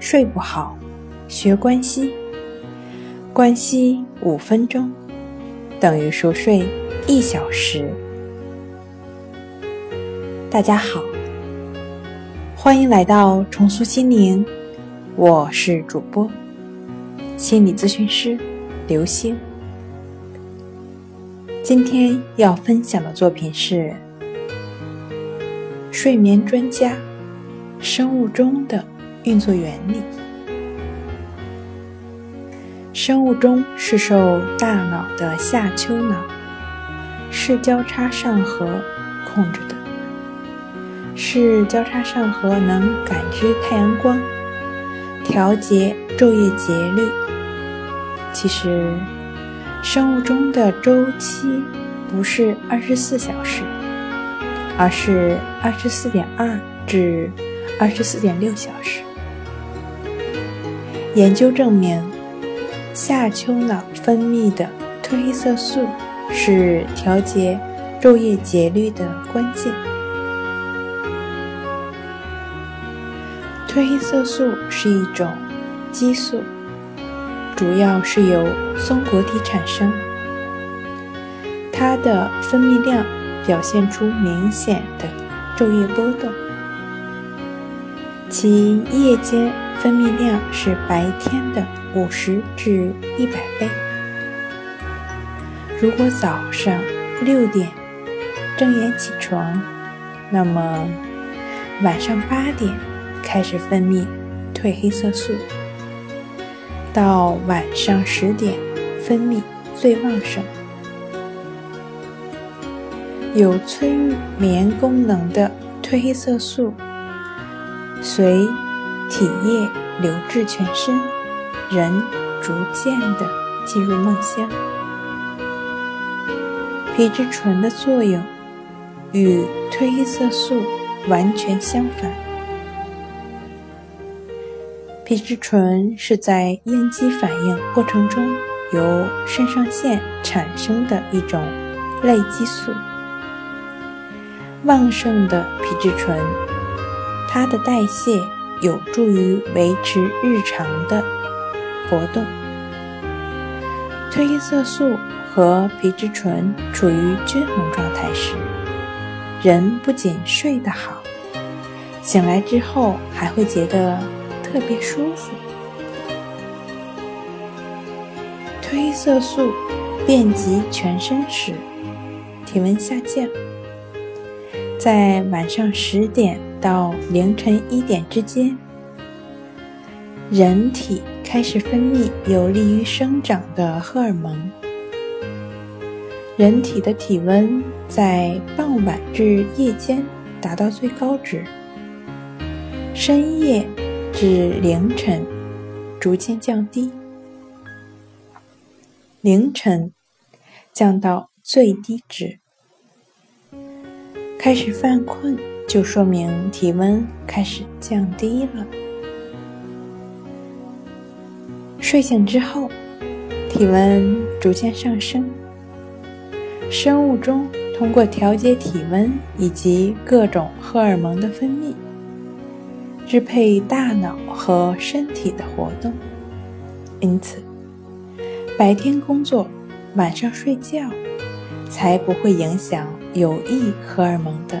睡不好，学关西。关西五分钟等于熟睡一小时。大家好，欢迎来到重塑心灵，我是主播心理咨询师刘星。今天要分享的作品是睡眠专家生物钟的。运作原理：生物钟是受大脑的下丘脑视交叉上核控制的。视交叉上核能感知太阳光，调节昼夜节律。其实，生物钟的周期不是二十四小时，而是二十四点二至二十四点六小时。研究证明，下丘脑分泌的褪黑色素是调节昼夜节律的关键。褪黑色素是一种激素，主要是由松果体产生，它的分泌量表现出明显的昼夜波动，其夜间。分泌量是白天的五十至一百倍。如果早上六点睁眼起床，那么晚上八点开始分泌褪黑色素，到晚上十点分泌最旺盛。有催眠功能的褪黑色素随。体液流至全身，人逐渐的进入梦乡。皮质醇的作用与褪黑色素完全相反。皮质醇是在应激反应过程中由肾上腺产生的一种类激素。旺盛的皮质醇，它的代谢。有助于维持日常的活动。褪黑色素和皮质醇处于均衡状态时，人不仅睡得好，醒来之后还会觉得特别舒服。褪黑色素遍及全身时，体温下降，在晚上十点。到凌晨一点之间，人体开始分泌有利于生长的荷尔蒙。人体的体温在傍晚至夜间达到最高值，深夜至凌晨逐渐降低，凌晨降到最低值，开始犯困。就说明体温开始降低了。睡醒之后，体温逐渐上升。生物钟通过调节体温以及各种荷尔蒙的分泌，支配大脑和身体的活动。因此，白天工作，晚上睡觉，才不会影响有益荷尔蒙的。